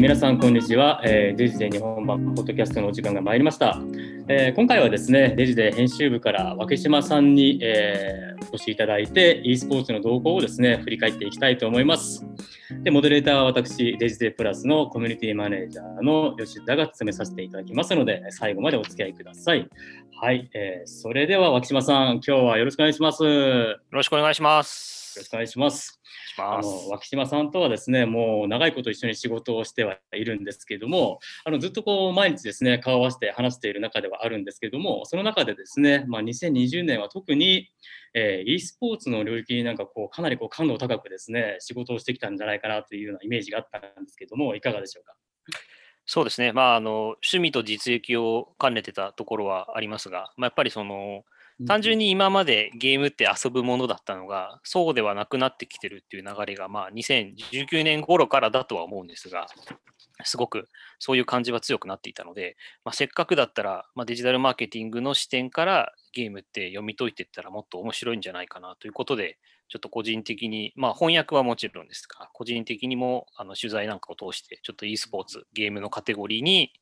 皆さんこんにちは、えーデジで日本版ポッドキャストのお時間が参りました、えー今回はですねデジで編集部から脇島さんに、えーお越しいただいて e スポーツの動向をですね振り返っていきたいと思います。でモデレーターは私デジデプラスのコミュニティマネージャーの吉田が務めさせていただきますので最後までお付き合いください。はい、えーそれでは脇島さん今日はよろしくお願いします。よよろしくお願いします。ろしくお願いしますあの脇島さんとはですねもう長いこと一緒に仕事をしてはいるんですけどもあのずっとこう毎日ですね顔を合わせて話している中ではあるんですけどもその中でですね、まあ、2020年は特に、えー e スポーツの領域になんかこうかなりこう感度高くですね仕事をしてきたんじゃないかなというようなイメージがあったんですけどもいかがでしょうか？そうですね、まああの、趣味と実益を兼ねてたところはありますが、まあ、やっぱりその単純に、今までゲームって遊ぶものだったのが、そうではなくなってきてるっていう流れが、まあ、2019年頃からだとは思うんですが、すごくそういう感じは強くなっていたので、まあ、せっかくだったら、まあ、デジタルマーケティングの視点からゲームって読み解いていったらもっと面白いんじゃないかなということで、ちょっと個人的に、まあ翻訳はもちろんですが、個人的にもあの取材なんかを通して、ちょっと e スポーツ、ゲームのカテゴリーに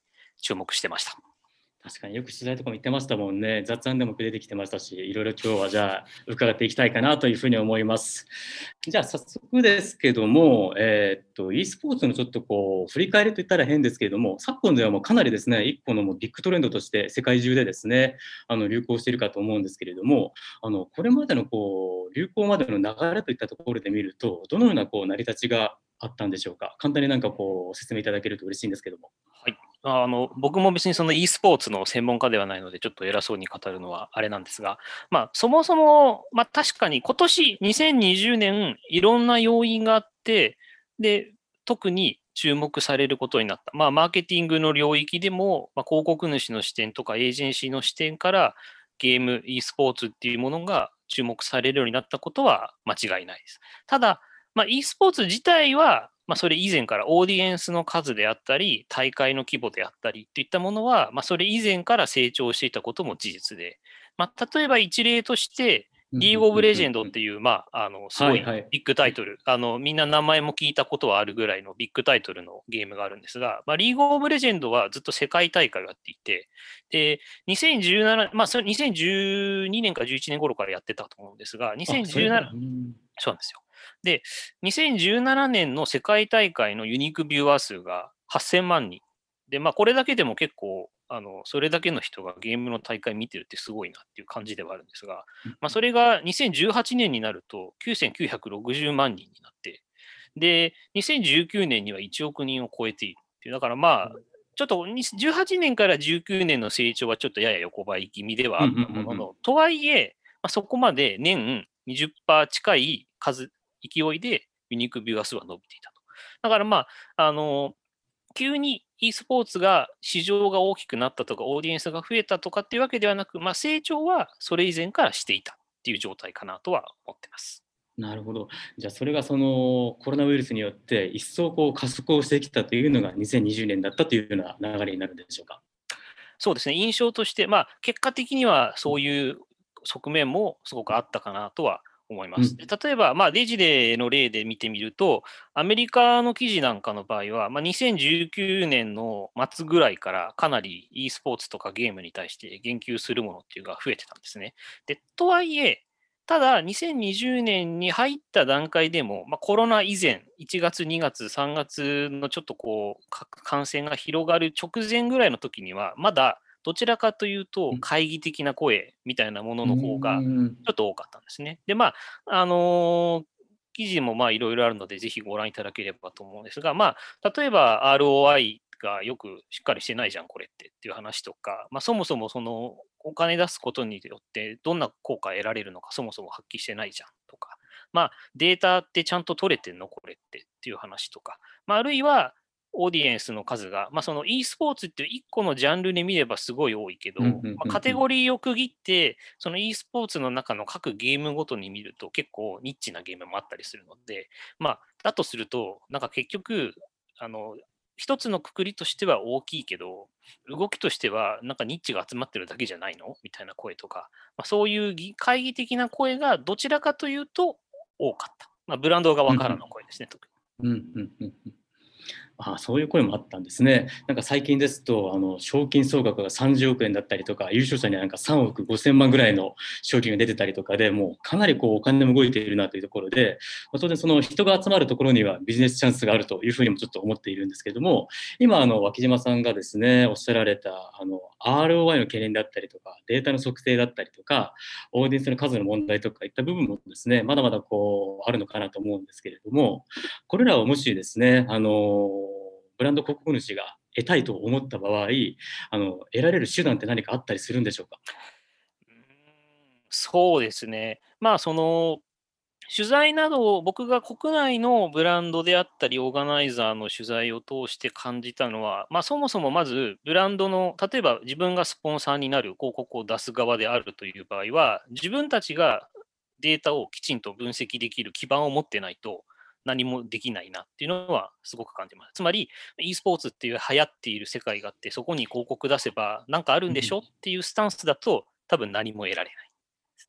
注目してました。確かによく取材とかも言ってましたもんね。雑談でも出てきてましたしいろいろ今日はじゃあ伺っていきたいかなというふうに思います。じゃあ早速ですけども、えーっと e スポーツのちょっとこう振り返りといったら変ですけれども昨今ではもうかなりですね一個のもうビッグトレンドとして世界中でですねあの流行しているかと思うんですけれどもあのこれまでのこう流行までの流れといったところで見るとどのようなこう成り立ちがあったんでしょうか？簡単になんかこう説明いただけると嬉しいんですけども。はい、あの僕も別にその e スポーツの専門家ではないので、ちょっと偉そうに語るのはあれなんですが、まあ、そもそも、まあ、確かに今年2020年、いろんな要因があって、で特に注目されることになった。まあ、マーケティングの領域でも、まあ、広告主の視点とかエージェンシーの視点から、ゲーム、e スポーツっていうものが注目されるようになったことは間違いないです。ただ、まあ、e スポーツ自体は、まあ、それ以前からオーディエンスの数であったり、大会の規模であったりといったものは、まあ、それ以前から成長していたことも事実で、まあ、例えば一例として、リーグ・オブ・レジェンドっていう、まあ、あの、すごいはいはい。ビッグタイトル、あの、みんな名前も聞いたことはあるぐらいのビッグタイトルのゲームがあるんですが、まあ、リーグ・オブ・レジェンドはずっと世界大会をやっていて、で、2017、まあ、それ2012年か11年頃からやってたと思うんですが、あそれ2017、うん。そうなんですよ。で、2017年の世界大会のユニークビューアー数が8000万人。で、まあ、これだけでも結構、あのそれだけの人がゲームの大会見てるってすごいなっていう感じではあるんですが、まあ、それが2018年になると9960万人になって、で、2019年には1億人を超えているっていう。だからまあ、ちょっと18年から19年の成長はちょっとやや横ばい気味ではあったものの、とはいえ、まあ、そこまで年20%近い数、勢いでユニークビューアー数は伸びていたと。だからまあ、あの、急に e スポーツが市場が大きくなったとか、オーディエンスが増えたとかっていうわけではなく、まあ、成長はそれ以前からしていたっていう状態かなとは思ってます。なるほど。じゃあそれがそのコロナウイルスによって一層こう加速をしてきたというのが2020年だったというような流れになるんでしょうか？そうですね、印象として、まあ、結果的にはそういう側面もすごくあったかなとは思います。うんで例えば、まあ、デジデの例で見てみると、アメリカの記事なんかの場合は、まあ、2019年の末ぐらいからかなり e スポーツとかゲームに対して言及するものっていうのが増えてたんですね。でとはいえ、ただ、2020年に入った段階でも、まあ、コロナ以前、1月、2月、3月のちょっとこう、か感染が広がる直前ぐらいの時には、まだどちらかというとうん、懐疑的な声みたいなものの方がう、んちょっと多かったんですね。で、まあ、あのー記事もまあいろいろあるので、ぜひご覧いただければと思うんですが、まあ、例えば ROI がよくしっかりしてないじゃん、これってっていう話とか、まあ、そもそもそのお金出すことによってどんな効果得られるのか、そもそも発揮してないじゃんとか、まあ、データってちゃんと取れてんの、これってっていう話とか、まあ、あるいは、オーディエンスの数が、まあ、その e スポーツっていう1個のジャンルで見ればすごい多いけど、カテゴリーを区切って、その e スポーツの中の各ゲームごとに見ると結構ニッチなゲームもあったりするので、まあ、だとすると、なんか結局、あの、一つのくくりとしては大きいけど、動きとしてはなんかニッチが集まってるだけじゃないの？みたいな声とか、まあ、そういう議会議的な声がどちらかというと多かった。まあ、ブランド側からの声ですね、特に。うんうんうんうんあそういう声もあったんですね。なんか最近ですと、あの賞金総額が30億円だったりとか、優勝者にはなんか3億5000万ぐらいの賞金が出てたりとかで、もうかなりこうお金も動いているなというところで、まあ、当然その人が集まるところにはビジネスチャンスがあるというふうにもちょっと思っているんですけども、今、あの脇島さんがですね、おっしゃられたあの ROI の懸念だったりとか、データの測定だったりとか、オーディエンスの数の問題とかいった部分もですね、まだまだこうあるのかなと思うんですけれども、これらをもしですね、あのブランド広告主が得たいと思った場合、あの得られる手段って何かあったりするんでしょうか？そうですね。まあ、その、取材などを僕が国内のブランドであったり、オーガナイザーの取材を通して感じたのは、まあ、そもそもまずブランドの、例えば自分がスポンサーになる広告を出す側であるという場合は、自分たちがデータをきちんと分析できる基盤を持ってないと、何もできないなっていうのはすごく感じます。つまり、e スポーツっていう流行っている世界があって、そこに広告出せば何かあるんでしょ？っていうスタンスだと、多分何も得られない。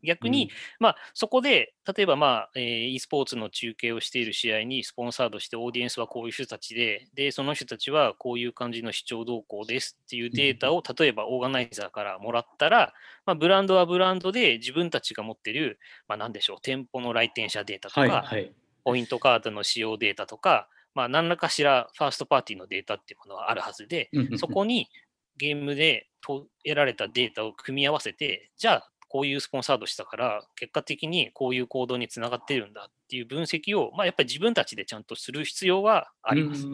逆に、うん、まあ、そこで、例えば、まあえー、e スポーツの中継をしている試合にスポンサードして、オーディエンスはこういう人たちで、で、その人たちはこういう感じの視聴動向ですっていうデータを、例えばオーガナイザーからもらったら、まあ、ブランドはブランドで自分たちが持ってる、まあ、何でしょう、店舗の来店者データとか、はいはいポイントカードの使用データとか、まあ、何らかしらファーストパーティーのデータっていうものはあるはずで、そこにゲームで得られたデータを組み合わせて、じゃあ、こういうスポンサードしたから、結果的にこういう行動につながってるんだっていう分析を、まあ、やっぱり自分たちでちゃんとする必要はあります。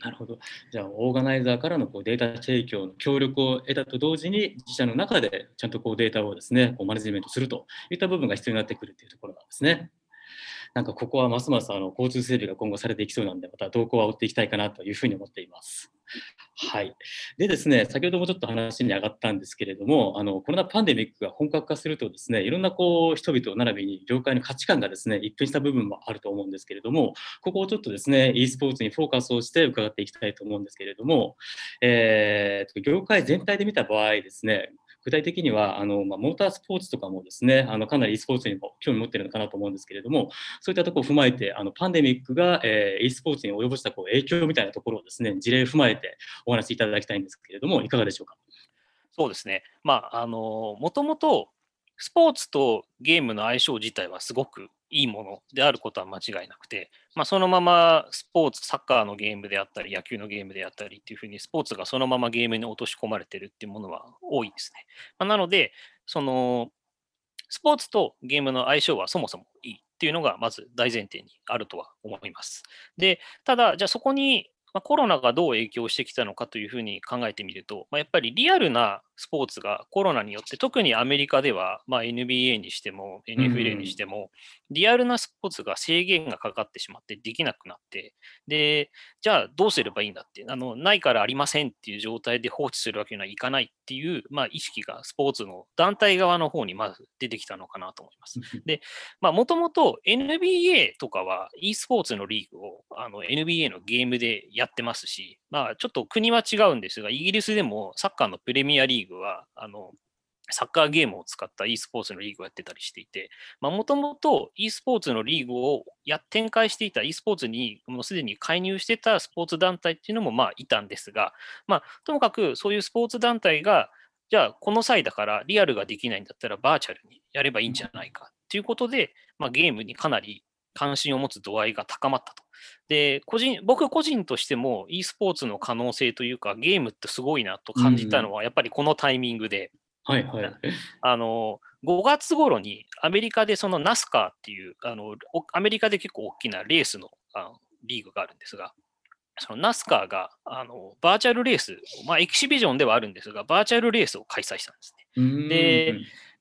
なるほど。じゃあ、オーガナイザーからのこうデータ提供の協力を得たと同時に、自社の中でちゃんとこうデータをですね、こうマネジメントするといった部分が必要になってくるというところなんですね。なんかここはますますあの交通整備が今後されていきそうなんで、また動向は追っていきたいかなというふうに思っています。はい。でですね、先ほどもちょっと話に上がったんですけれども、あのコロナパンデミックが本格化するとですね、いろんなこう人々並びに業界の価値観がですね、一変した部分もあると思うんですけれども、ここをちょっとですね、e スポーツにフォーカスをして伺っていきたいと思うんですけれども、えー、業界全体で見た場合ですね、具体的にはあの、まあ、モータースポーツとかもですねあのかなり e スポーツにも興味持ってるのかなと思うんですけれどもそういったところを踏まえてあのパンデミックが、えー、e スポーツに及ぼしたこう影響みたいなところをですね事例を踏まえてお話しいただきたいんですけれどもいかがでしょうか？そうですね、まあ、あのもともとスポーツとゲームの相性自体はすごくいいものであることは間違いなくて、まあ、そのままスポーツ、サッカーのゲームであったり、野球のゲームであったりっていうふうに、スポーツがそのままゲームに落とし込まれてるっていうものは多いですね。まあ、なので、その、スポーツとゲームの相性はそもそもいいっていうのがまず大前提にあるとは思います。で、ただ、じゃあそこにま、コロナがどう影響してきたのかというふうに考えてみると、まあ、やっぱりリアルなスポーツがコロナによって、特にアメリカでは、まあ、NBA にしても NFL にしても、リアルなスポーツが制限がかかってしまってできなくなって、で、じゃあどうすればいいんだって、あのないからありませんっていう状態で放置するわけにはいかないっていう、まあ、意識がスポーツの団体側の方にまず出てきたのかなと思います。で、まあ、もともと NBA とかは e スポーツのリーグをあの NBA のゲームでやってますし、まあ、ちょっと国は違うんですが、イギリスでもサッカーのプレミアリーグは、あの、サッカーゲームを使った e スポーツのリーグをやってたりしていて、もともと e スポーツのリーグをや展開していた e スポーツにもうすでに介入してたスポーツ団体っていうのもまあいたんですが、まあ、ともかくそういうスポーツ団体が、じゃあこの際だからリアルができないんだったらバーチャルにやればいいんじゃないかっていうことで、まあ、ゲームにかなり関心を持つ度合いが高まったと。で、個人、僕個人としても e スポーツの可能性というか、ゲームってすごいなと感じたのは、やっぱりこのタイミングで、はいはい。あの、5月頃にアメリカでそのナスカーっていう、あの、アメリカで結構大きなレースのあのリーグがあるんですが、そのナスカーがあのバーチャルレース、まあ、エキシビジョンではあるんですが、バーチャルレースを開催したんですね。で、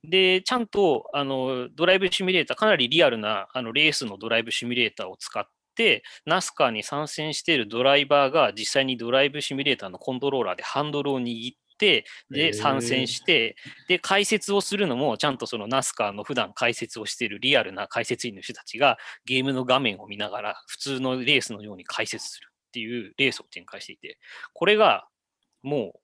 で、ちゃんとあのドライブシミュレーター、かなりリアルなあのレースのドライブシミュレーターを使って、ナスカーに参戦しているドライバーが実際にドライブシミュレーターのコントローラーでハンドルを握って、で、参戦して、で、解説をするのも、ちゃんとそのナスカーの普段解説をしているリアルな解説員の人たちが、ゲームの画面を見ながら、普通のレースのように解説するっていうレースを展開していて、これが、もう、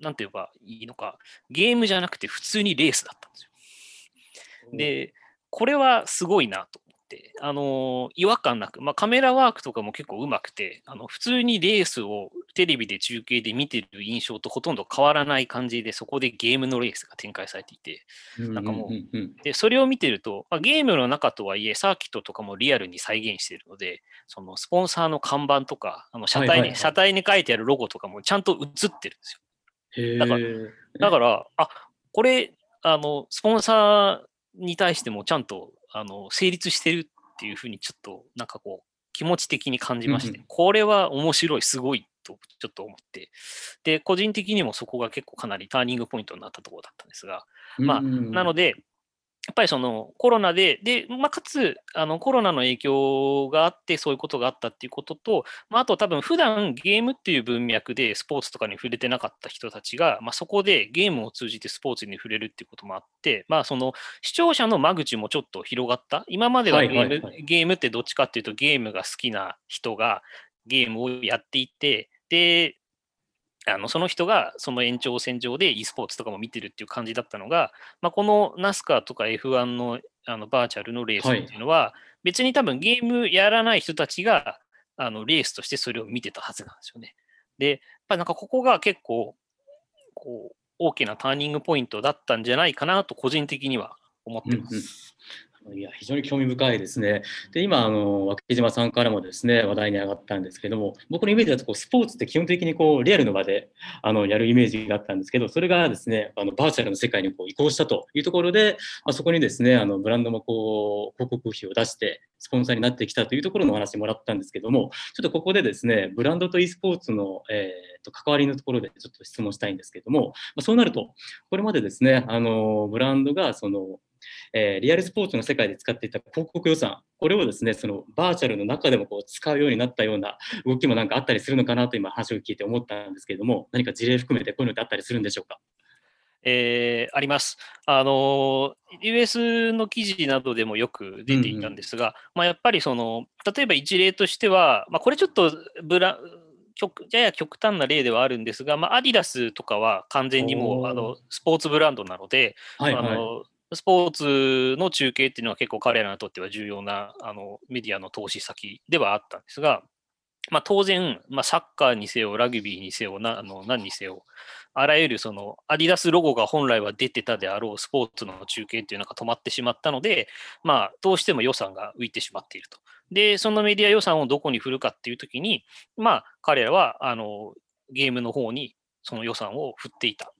なんて言えばいいのか、ゲームじゃなくて普通にレースだったんですよ。で、これはすごいなと思って、あの違和感なく、まあ、カメラワークとかも結構うまくて、あの普通にレースをテレビで中継で見てる印象とほとんど変わらない感じで、そこでゲームのレースが展開されていて、なんかもう、でそれを見てると、まあ、ゲームの中とはいえ、サーキットとかもリアルに再現しているので、そのスポンサーの看板とか、あの車体に、車体に書いてあるロゴとかもちゃんと映ってるんですよ。だから、だからあこれあの、スポンサーに対してもちゃんとあの成立してるっていうふうにちょっとなんかこう気持ち的に感じまして、うんうん、これは面白い、すごいとちょっと思って、で、個人的にもそこが結構かなりターニングポイントになったところだったんですが、まあ、なので、やっぱりそのコロナで、で、まあ、かつ、あのコロナの影響があって、そういうことがあったっていうことと、まあ、あと多分普段ゲームっていう文脈でスポーツとかに触れてなかった人たちが、まあ、そこでゲームを通じてスポーツに触れるっていうこともあって、まあ、その視聴者の間口もちょっと広がった。今まではゲーム,、ゲームってどっちかっていうと、ゲームが好きな人がゲームをやっていて、で、あのその人がその延長線上で e スポーツとかも見てるっていう感じだったのが、まあ、この NASCAR とか F1 のあのバーチャルのレースっていうのは、はい、別に多分ゲームやらない人たちがあのレースとしてそれを見てたはずなんですよね。で、やっぱなんかここが結構こう大きなターニングポイントだったんじゃないかなと個人的には思ってます。うんうんいや非常に興味深いですね。で今あの脇島さんからもですね話題に上がったんですけども僕のイメージだとこうスポーツって基本的にこうリアルの場であのやるイメージがあったんですけどそれがですねあのバーチャルの世界にこう移行したというところで、まあ、そこにですねあのブランドもこう広告費を出してスポンサーになってきたというところのお話もらったんですけどもちょっとここでですねブランドと e スポーツの、えー、と関わりのところでちょっと質問したいんですけども、まあ、そうなるとこれまでですねあのブランドがそのえー、リアルスポーツの世界で使っていた広告予算、これをですね、そのバーチャルの中でもこう使うようになったような動きもなんかあったりするのかなと今話を聞いて思ったんですけれども、何か事例含めてこういうのってあったりするんでしょうか？えー、あります。あの、US の記事などでもよく出ていたんですが、うんうん、まあ、やっぱりその、例えば一例としては、まあ、これちょっとブラ、極やや極端な例ではあるんですが、まあ、アディダスとかは完全にもうあのスポーツブランドなので、はいはい、あのスポーツの中継っていうのは結構彼らにとっては重要なあのメディアの投資先ではあったんですが、まあ、当然、まあ、サッカーにせよ、ラグビーにせよ、なあの何にせよ、あらゆるそのアディダスロゴが本来は出てたであろうスポーツの中継っていうのが止まってしまったので、まあ、どうしても予算が浮いてしまっていると。で、そのメディア予算をどこに振るかっていうときに、まあ、彼らはあのゲームの方にその予算を振っていた。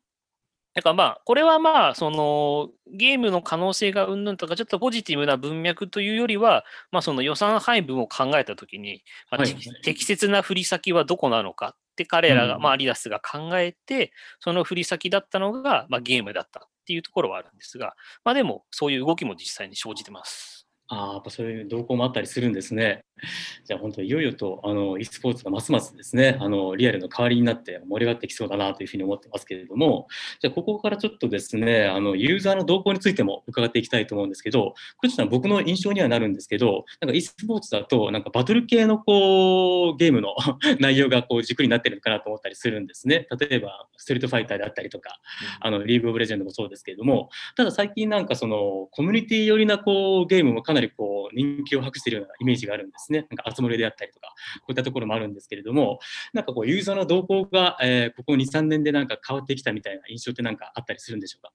だからまあ、これはまあ、そのゲームの可能性がうんぬんとか、ちょっとポジティブな文脈というよりは、まあ、その予算配分を考えたときに、まあ、はい、適切な振り先はどこなのかって彼らが、うん、まあ、アリダスが考えて、その振り先だったのが、まあ、ゲームだったっていうところはあるんですが、まあ、でも、そういう動きも実際に生じてます。ああ、やっぱそういう動向もあったりするんですね。じゃあ本当いよいよとあの e スポーツがますますですね、あのリアルの代わりになって盛り上がってきそうだなというふうに思ってますけれども、じゃあここからちょっとですね、あのユーザーの動向についても伺っていきたいと思うんですけど、これちょっと僕の印象にはなるんですけど、なんか e スポーツだとなんかバトル系のこうゲームの 内容がこう軸になってるのかなと思ったりするんですね。例えばストリートファイターであったりとか、あのリーグオブレジェンドもそうですけれども、ただ最近なんかそのコミュニティ寄りなこうゲームもかなりこう人気を博しているようなイメージがあるんですね。なんか集まりであったりとか、こういったところもあるんですけれども、なんかこうユーザーの動向が、えー、ここ2、3年でなんか変わってきたみたいな印象ってなんかあったりするんでしょうか？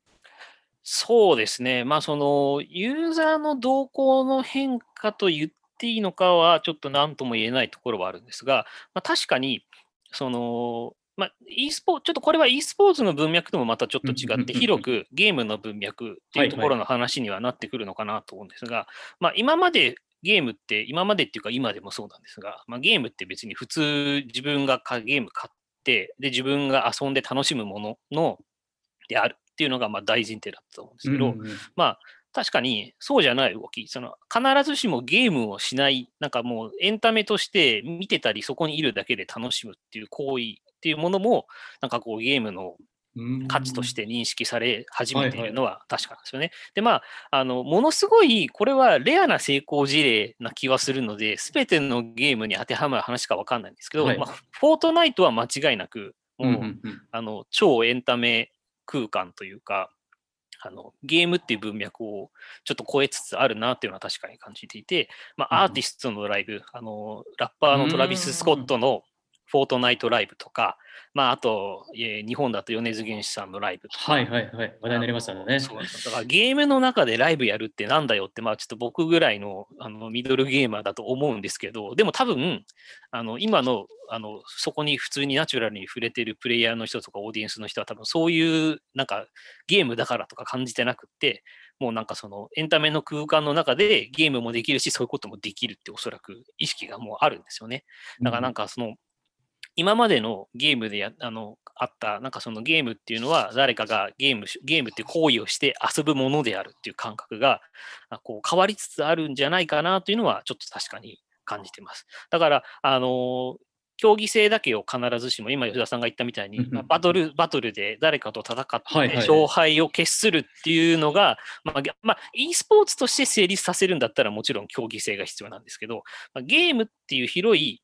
そうですね。まあそのユーザーの動向の変化と言っていいのかはちょっと何とも言えないところはあるんですが、まあ、確かにそのまあ、e スポちょっとこれは e スポーツの文脈ともまたちょっと違って、広くゲームの文脈っていうところの話にはなってくるのかなと思うんですが、まあ、今までゲームって、今までっていうか今でもそうなんですが、まあ、ゲームって別に普通自分がゲーム買って、で、自分が遊んで楽しむもののであるっていうのがまあ大前提だったと思うんですけど、うんうん、まあ確かにそうじゃない動き、その必ずしもゲームをしない、なんかもうエンタメとして見てたり、そこにいるだけで楽しむっていう行為っていうものも、なんかこうゲームの価値として認識され始めているのは確かなんですよね。はいはい、で、まあ、あの、ものすごい、これはレアな成功事例な気はするので、すべてのゲームに当てはまる話かわかんないんですけど、はい、まあ、フォートナイトは間違いなく、もう、あの、超エンタメ空間というか、あのゲームっていう文脈をちょっと超えつつあるなっていうのは確かに感じていて、まあ、アーティストのライブ、あのラッパーのトラビス・スコットのフォートナイトライブとか、まあ、あと、えー、日本だと米津玄師さんのライブとか。はいはいはい。話題になりましたね。そうだからゲームの中でライブやるってなんだよって、まあちょっと僕ぐらいのあのミドルゲーマーだと思うんですけど、でも多分、あの今のあのそこに普通にナチュラルに触れてるプレイヤーの人とかオーディエンスの人は多分そういうなんかゲームだからとか感じてなくって、もうなんかそのエンタメの空間の中でゲームもできるし、そういうこともできるっておそらく意識がもうあるんですよね。だからなんかその、今までのゲームでやあのあった、なんかそのゲームっていうのは、誰かがゲーム、ゲームっていう行為をして遊ぶものであるっていう感覚が、こう変わりつつあるんじゃないかなというのは、ちょっと確かに感じてます。だから、あの競技性だけを必ずしも、今吉田さんが言ったみたいに、まあ、バトル、バトルで誰かと戦って勝敗を決するっていうのが、まあ、まあ、e スポーツとして成立させるんだったらもちろん競技性が必要なんですけど、まあ、ゲームっていう広い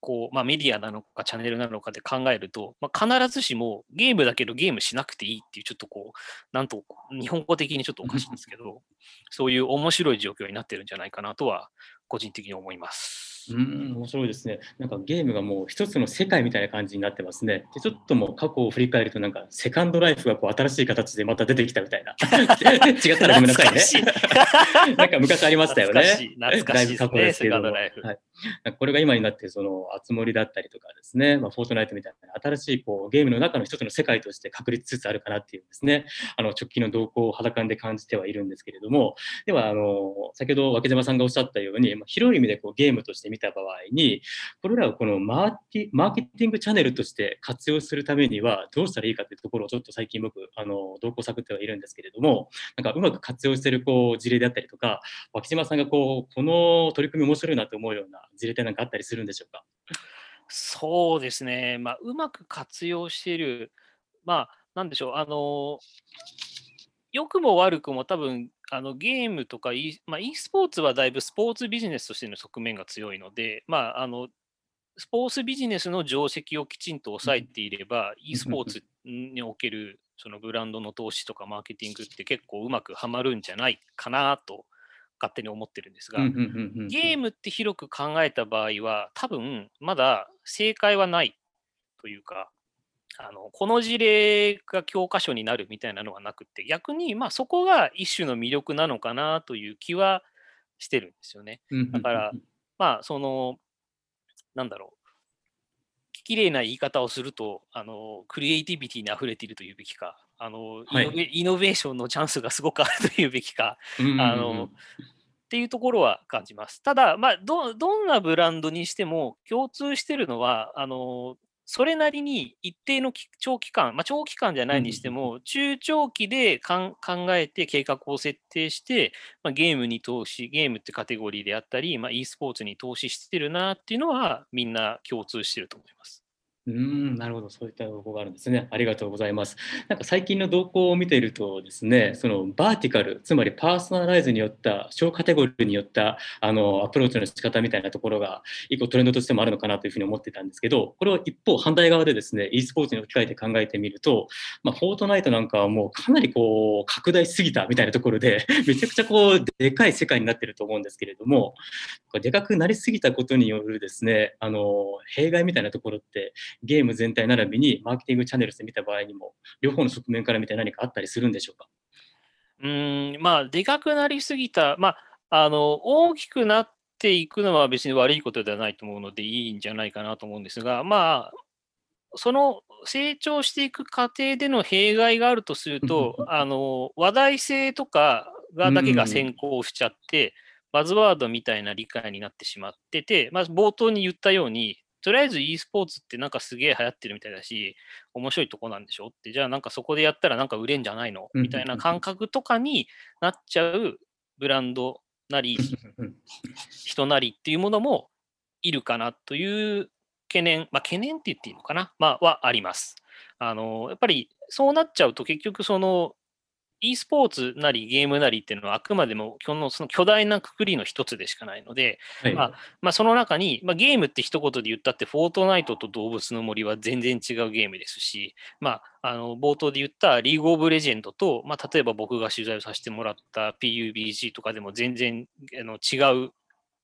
こう、まあ、メディアなのかチャンネルなのかで考えると、まあ、必ずしもゲームだけどゲームしなくていいっていう、ちょっとこう、なんと、日本語的にちょっとおかしいんですけど、そういう面白い状況になってるんじゃないかなとは、個人的に思います。うん、面白いですね。なんかゲームがもう一つの世界みたいな感じになってますね。で、ちょっともう過去を振り返ると、なんかセカンドライフがこう新しい形でまた出てきたみたいな。違ったらごめんなさいね。なんか昔ありましたよね。懐かしいですね、セカンドライフ。はい、これが今になって、その、あつ森だったりとかですね、まあ、フォートナイトみたいな新しいこうゲームの中の一つの世界として確立つつあるかなっていうですね、あの直近の動向を肌感で感じてはいるんですけれども、では、あの、先ほど脇島さんがおっしゃったように、まあ、広い意味でこうゲームとして見た場合に、これらをこのマーティマーケティングチャンネルとして活用するためにはどうしたらいいかというところをちょっと最近僕、あの、動向探ってはいるんですけれども、なんかうまく活用しているこう事例であったりとか、脇島さんがこう、この取り組み面白いなと思うような事例ってなんかあったりするんでしょうか？そうですね、まあ、うまく活用している、まあ、なんでしょう、あの、良くも悪くも多分あのゲームとか e,、まあ、e スポーツはだいぶスポーツビジネスとしての側面が強いので、まあ、あのスポーツビジネスの定石をきちんと抑えていれば、e スポーツにおけるそのブランドの投資とかマーケティングって結構うまくはまるんじゃないかなと勝手に思ってるんですが、ゲームって広く考えた場合は多分まだ正解はないというか、あのこの事例が教科書になるみたいなのはなくて、逆にまあそこが一種の魅力なのかなという気はしてるんですよね。だから、まあその、なんだろう、綺麗な言い方をすると、あのクリエイティビティに溢れているというべきか、あの、はい、イノベーションのチャンスがすごくあるというべきか、あのっていうところは感じます。ただ、まあ、どどんなブランドにしても共通してるのは、あのそれなりに一定の長期間、まあ、長期間じゃないにしても、中長期で考えて計画を設定して、まあ、ゲームに投資、ゲームってカテゴリーであったり、まあ、e スポーツに投資してるなっていうのは、みんな共通してると思います。うん、なるほど、そういった動向があるんですね。ありがとうございます。なんか最近の動向を見ているとですね、そのバーティカル、つまりパーソナライズによった、小カテゴリーによったあのアプローチの仕方みたいなところが、一個トレンドとしてもあるのかなというふうに思ってたんですけど、これを一方、反対側でですね、e スポーツに置き換えて考えてみると、まあ、フォートナイトなんかはもうかなりこう拡大しすぎたみたいなところで、めちゃくちゃこうでかい世界になってると思うんですけれども、でかくなりすぎたことによるですね、あの弊害みたいなところって、ゲーム全体並びにマーケティングチャンネルで見た場合にも、両方の側面から見て何かあったりするんでしょうか？うんまあ、でかくなりすぎた、まあ、あの大きくなっていくのは別に悪いことではないと思うのでいいんじゃないかなと思うんですが、まあ、その成長していく過程での弊害があるとすると、あの話題性とかがだけが先行しちゃって、バズワードみたいな理解になってしまってて、まあ、冒頭に言ったように、とりあえず e スポーツってなんかすげえ流行ってるみたいだし、面白いとこなんでしょ？って、じゃあなんかそこでやったらなんか売れんじゃないの？みたいな感覚とかになっちゃうブランドなり、人なりっていうものもいるかなという懸念、まあ懸念って言っていいのかな、まあ、はあります。あの、やっぱりそうなっちゃうと結局その e スポーツなりゲームなりっていうのはあくまでもそのその巨大なくくりの一つでしかないので、はい、まあ、まあ、その中に、まあ、ゲームって一言で言ったって、フォートナイトと動物の森は全然違うゲームですし、まあ、あの冒頭で言ったリーグオブレジェンドと、まあ、例えば僕が取材をさせてもらった PUBG とかでも全然あの違う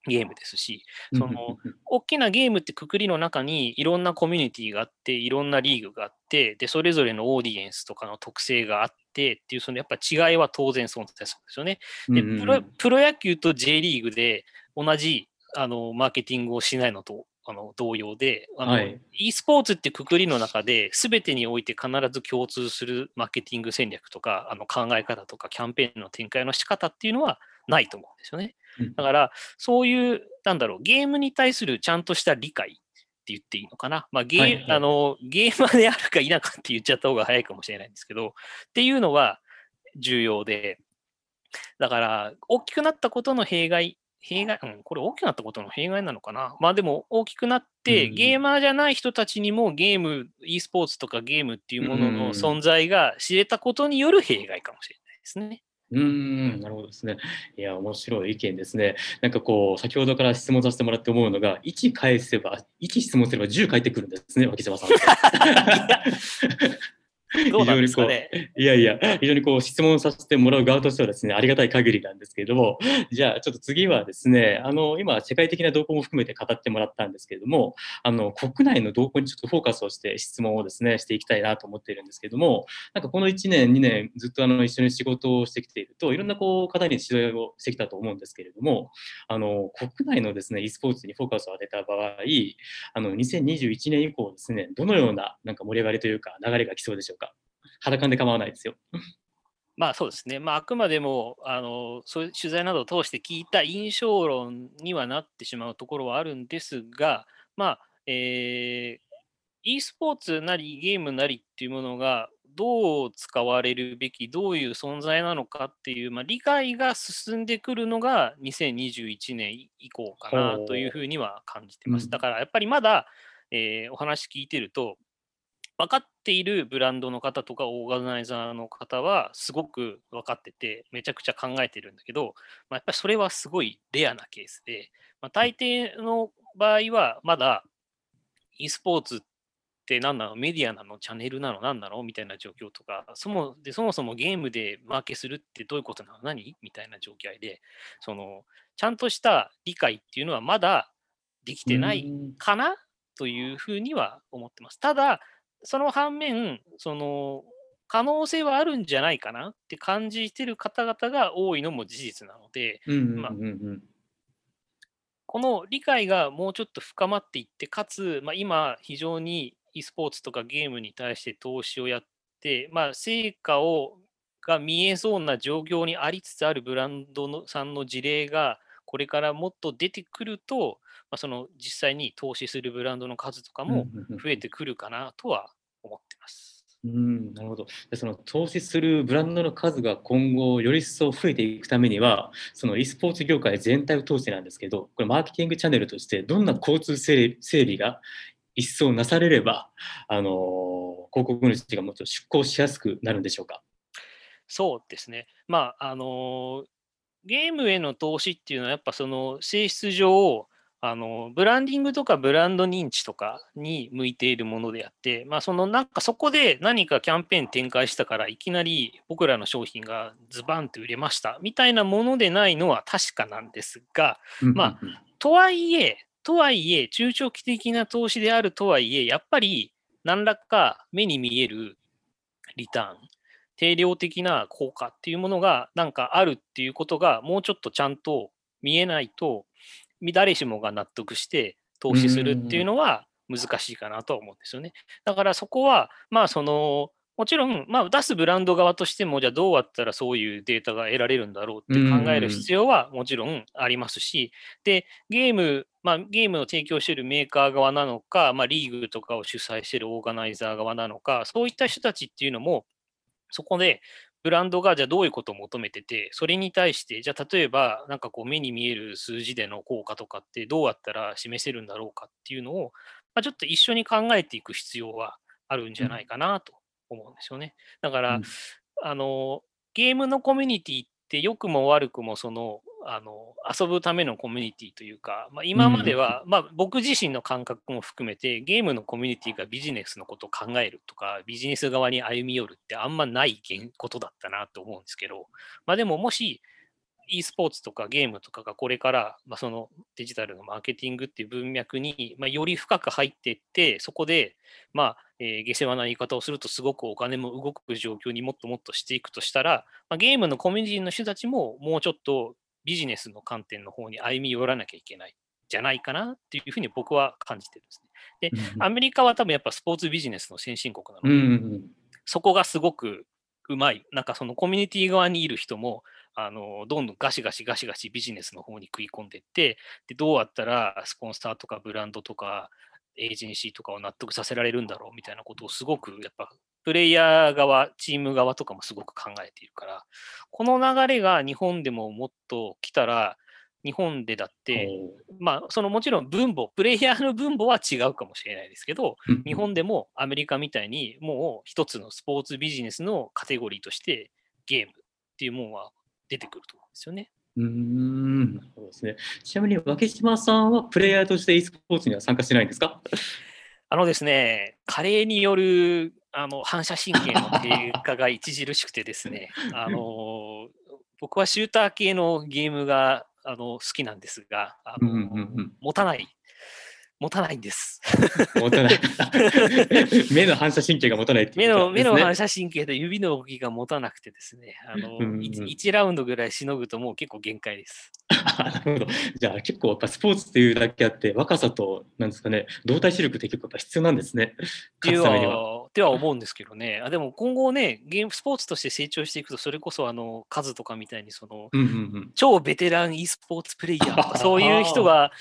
ゲームですし、その大きなゲームってくくりの中にいろんなコミュニティがあって、いろんなリーグがあって、で、それぞれのオーディエンスとかの特性があってっていう、そのやっぱ違いは当然存在するんですよね。でプロ、プロ野球と J リーグで同じあのマーケティングをしないのとあの同様で、あの、はい、e スポーツってくくりの中で、すべてにおいて必ず共通するマーケティング戦略とか、あの考え方とか、キャンペーンの展開の仕方っていうのはないと思うんですよね。だから、そういう、なんだろう、ゲームに対するちゃんとした理解って言っていいのかな。まあ、ゲー、はいはい、あのゲーマーであるか否かって言っちゃった方が早いかもしれないんですけど、っていうのは重要で、だから、大きくなったことの弊害、弊害、うん、これ大きくなったことの弊害なのかな。まあでも大きくなって、ゲーマーじゃない人たちにもゲーム、e スポーツとかゲームっていうものの存在が知れたことによる弊害かもしれないですね。うん、なるほどですね。いや、面白い意見ですね。なんかこう、先ほどから質問させてもらって思うのが、1返せば、1質問すれば10返ってくるんですね、脇島さん。どうなんですかね。いやいや、非常にこう質問させてもらう側としてはですね、ありがたい限りなんですけれども、じゃあちょっと次はですね、あの、今、世界的な動向も含めて語ってもらったんですけれども、あの、国内の動向にちょっとフォーカスをして質問をですね、していきたいなと思っているんですけれども、なんかこの1年、2年、ずっとあの、一緒に仕事をしてきていると、いろんなこう、方に指導をしてきたと思うんですけれども、あの、国内のですね、e スポーツにフォーカスを当てた場合、あの、2021年以降ですね、どのようななんか盛り上がりというか、流れが来そうでしょうか？裸感で構わないですよ。まあそうですね、まあ、あくまでもあのそういう取材などを通して聞いた印象論にはなってしまうところはあるんですが、まあえー、e スポーツなりゲームなりっていうものがどう使われるべき、どういう存在なのかっていう、まあ、理解が進んでくるのが2021年以降かなというふうには感じてます。だからやっぱりまだ、えー、お話聞いてると、分かっているブランドの方とかオーガナイザーの方はすごく分かっててめちゃくちゃ考えてるんだけど、まあ、やっぱりそれはすごいレアなケースで、まあ、大抵の場合はまだ e スポーツって何なのメディアなのチャンネルなの何なのみたいな状況とかそもでそもそもゲームでマーケするってどういうことなの何みたいな状況でそのちゃんとした理解っていうのはまだできてないかなというふうには思ってます。ただその反面、その可能性はあるんじゃないかなって感じてる方々が多いのも事実なので、この理解がもうちょっと深まっていって、かつ、まあ、今、非常に e スポーツとかゲームに対して投資をやって、まあ、成果をが見えそうな状況にありつつあるブランドのさんの事例が、これからもっと出てくると、まあ、その実際に投資するブランドの数とかも増えてくるかなとは思ってます。うん、なるほど。でその投資するブランドの数が今後より一層増えていくためには、その e スポーツ業界全体を通してなんですけど、これマーケティングチャンネルとしてどんな交通整備が一層なされれば、あの広告主がもっと出向しやすくなるんでしょうか？そうですね。まあ、あのゲームへの投資っていうのはやっぱその性質上、あのブランディングとかブランド認知とかに向いているものであって、まあ、そのなんかそこで何かキャンペーン展開したからいきなり僕らの商品がズバンと売れましたみたいなものでないのは確かなんですが、まあ、とはいえ、とはいえ、中長期的な投資であるとはいえ、やっぱり何らか目に見えるリターン、定量的な効果っていうものがなんかあるっていうことがもうちょっとちゃんと見えないと、誰しもが納得して投資するっていうのは難しいかなと思うんですよね。だからそこは、まあその、もちろん、まあ、出すブランド側としても、じゃあどうやったらそういうデータが得られるんだろうって考える必要はもちろんありますし、で、ゲーム、まあ、ゲームを提供しているメーカー側なのか、まあ、リーグとかを主催しているオーガナイザー側なのか、そういった人たちっていうのも、そこでブランドがじゃあどういうことを求めてて、それに対して、じゃあ例えば、なんかこう目に見える数字での効果とかってどうやったら示せるんだろうかっていうのを、まあ、ちょっと一緒に考えていく必要はあるんじゃないかなと思うんですよね。だから、うん、あの、ゲームのコミュニティって良くも悪くもそのあの遊ぶためのコミュニティというか、まあ、今までは、うん、まあ、僕自身の感覚も含めてゲームのコミュニティがビジネスのことを考えるとかビジネス側に歩み寄るってあんまないことだったなと思うんですけど、まあ、でももし e スポーツとかゲームとかがこれから、まあ、そのデジタルのマーケティングっていう文脈に、まあ、より深く入っていってそこで、まあえー、下世話な言い方をするとすごくお金も動く状況にもっともっとしていくとしたら、まあ、ゲームのコミュニティの人たちももうちょっとビジネスの観点の方に歩み寄らなきゃいけないじゃないかなっていうふうに僕は感じてるんですね。で、アメリカは多分やっぱスポーツビジネスの先進国なので、そこがすごくうまい。なんかそのコミュニティ側にいる人も、あのどんどんガシガシガシガシビジネスの方に食い込んでいってでどうやったらスポンサーとかブランドとかエージェンシーとかを納得させられるんだろうみたいなことをすごくやっぱプレイヤー側、チーム側とかもすごく考えているから、この流れが日本でももっと来たら、日本でだって、まあ、そのもちろん分母、プレイヤーの分母は違うかもしれないですけど、日本でもアメリカみたいにもう一つのスポーツビジネスのカテゴリーとしてゲームっていうものは出てくると思うんですよね。うんなるほどですね。ちなみに、脇島さんはプレイヤーとして e スポーツには参加してないんですか？あのですね、加齢によるあの反射神経の低下が著しくてですね、あの僕はシューター系のゲームがあの好きなんですが、あの、うんうんうん、持たない持たないんです。持たない。目の反射神経が持たないね、目の目の反射神経と指の動きが持たなくてですね、あの、うんうん、1, 1, ラウンドぐらいしのぐともう結構限界です。なるほど。じゃあ結構やっぱスポーツっていうだけあって、若さと、なんですかね、動体視力って結構やっぱ必要なんですね。勝つためには。っては思うんですけどね、あでも今後ね、ゲームスポーツとして成長していくと、それこそあの数とかみたいにその、うんうんうん、超ベテラン e スポーツプレイヤーとか、そういう人が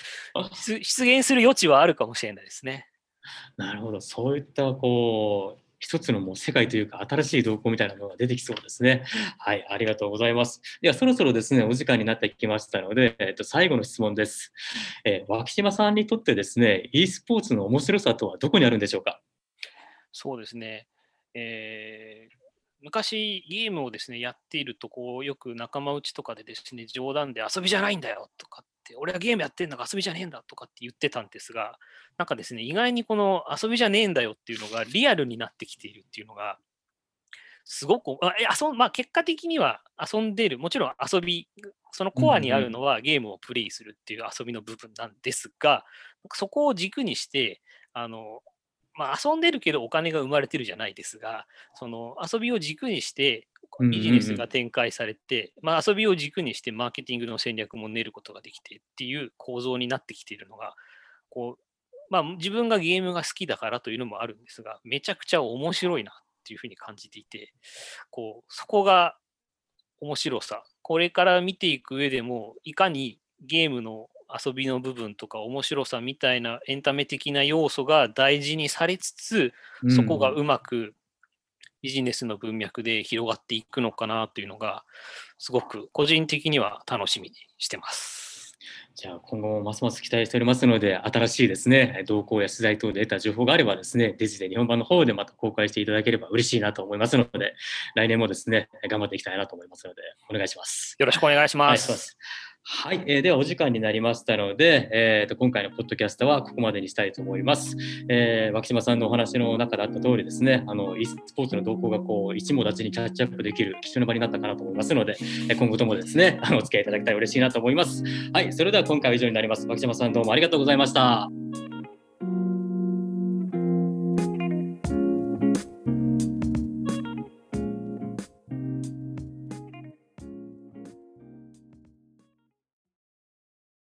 出 現する余地はあるかもしれないですね。なるほど、そういったこう一つのもう世界というか新しい動向みたいなのが出てきそうですね。はい、ありがとうございます。ではそろそろですね、お時間になってきましたので、えっと、最後の質問です。えー、脇島さんにとってですね、e スポーツの面白さとはどこにあるんでしょうか？そうですね。えー、昔ゲームをですね、やっていると、こう、よく仲間内とかでですね、冗談で遊びじゃないんだよとかって、俺はゲームやってんだから遊びじゃねえんだとかって言ってたんですが、なんかですね、意外にこの遊びじゃねえんだよっていうのがリアルになってきているっていうのが、すごく、あ遊まあ、結果的には遊んでいる、もちろん遊び、そのコアにあるのはゲームをプレイするっていう遊びの部分なんですが、そこを軸にして、あのまあ、遊んでるけどお金が生まれてるじゃないですが、その遊びを軸にしてビジネスが展開されて、まあ、遊びを軸にしてマーケティングの戦略も練ることができてっていう構造になってきているのが、こうまあ、自分がゲームが好きだからというのもあるんですが、めちゃくちゃ面白いなっていうふうに感じていて、こうそこが面白さ、これから見ていく上でも、いかにゲームの遊びの部分とか面白さみたいなエンタメ的な要素が大事にされつつ、そこがうまくビジネスの文脈で広がっていくのかなというのが、すごく個人的には楽しみにしてます。じゃあ今後もますます期待しておりますので、新しいですね、動向や取材等で得た情報があればですね、デジで日本版の方でまた公開していただければ嬉しいなと思いますので、来年もですね、頑張っていきたいなと思いますので、お願いします。よろしくお願いします。はい、はいえー、ではお時間になりましたので、えーと、今回のポッドキャストはここまでにしたいと思います。えー、脇島さんのお話の中であった通りですね、あの e スポーツの動向がこう一網立ちにキャッチアップできる貴重な場になったかなと思いますので、今後ともですね、あのお付き合いいただきたい嬉しいなと思います。はい、それでは今回は以上になります。脇島さんどうもありがとうございました。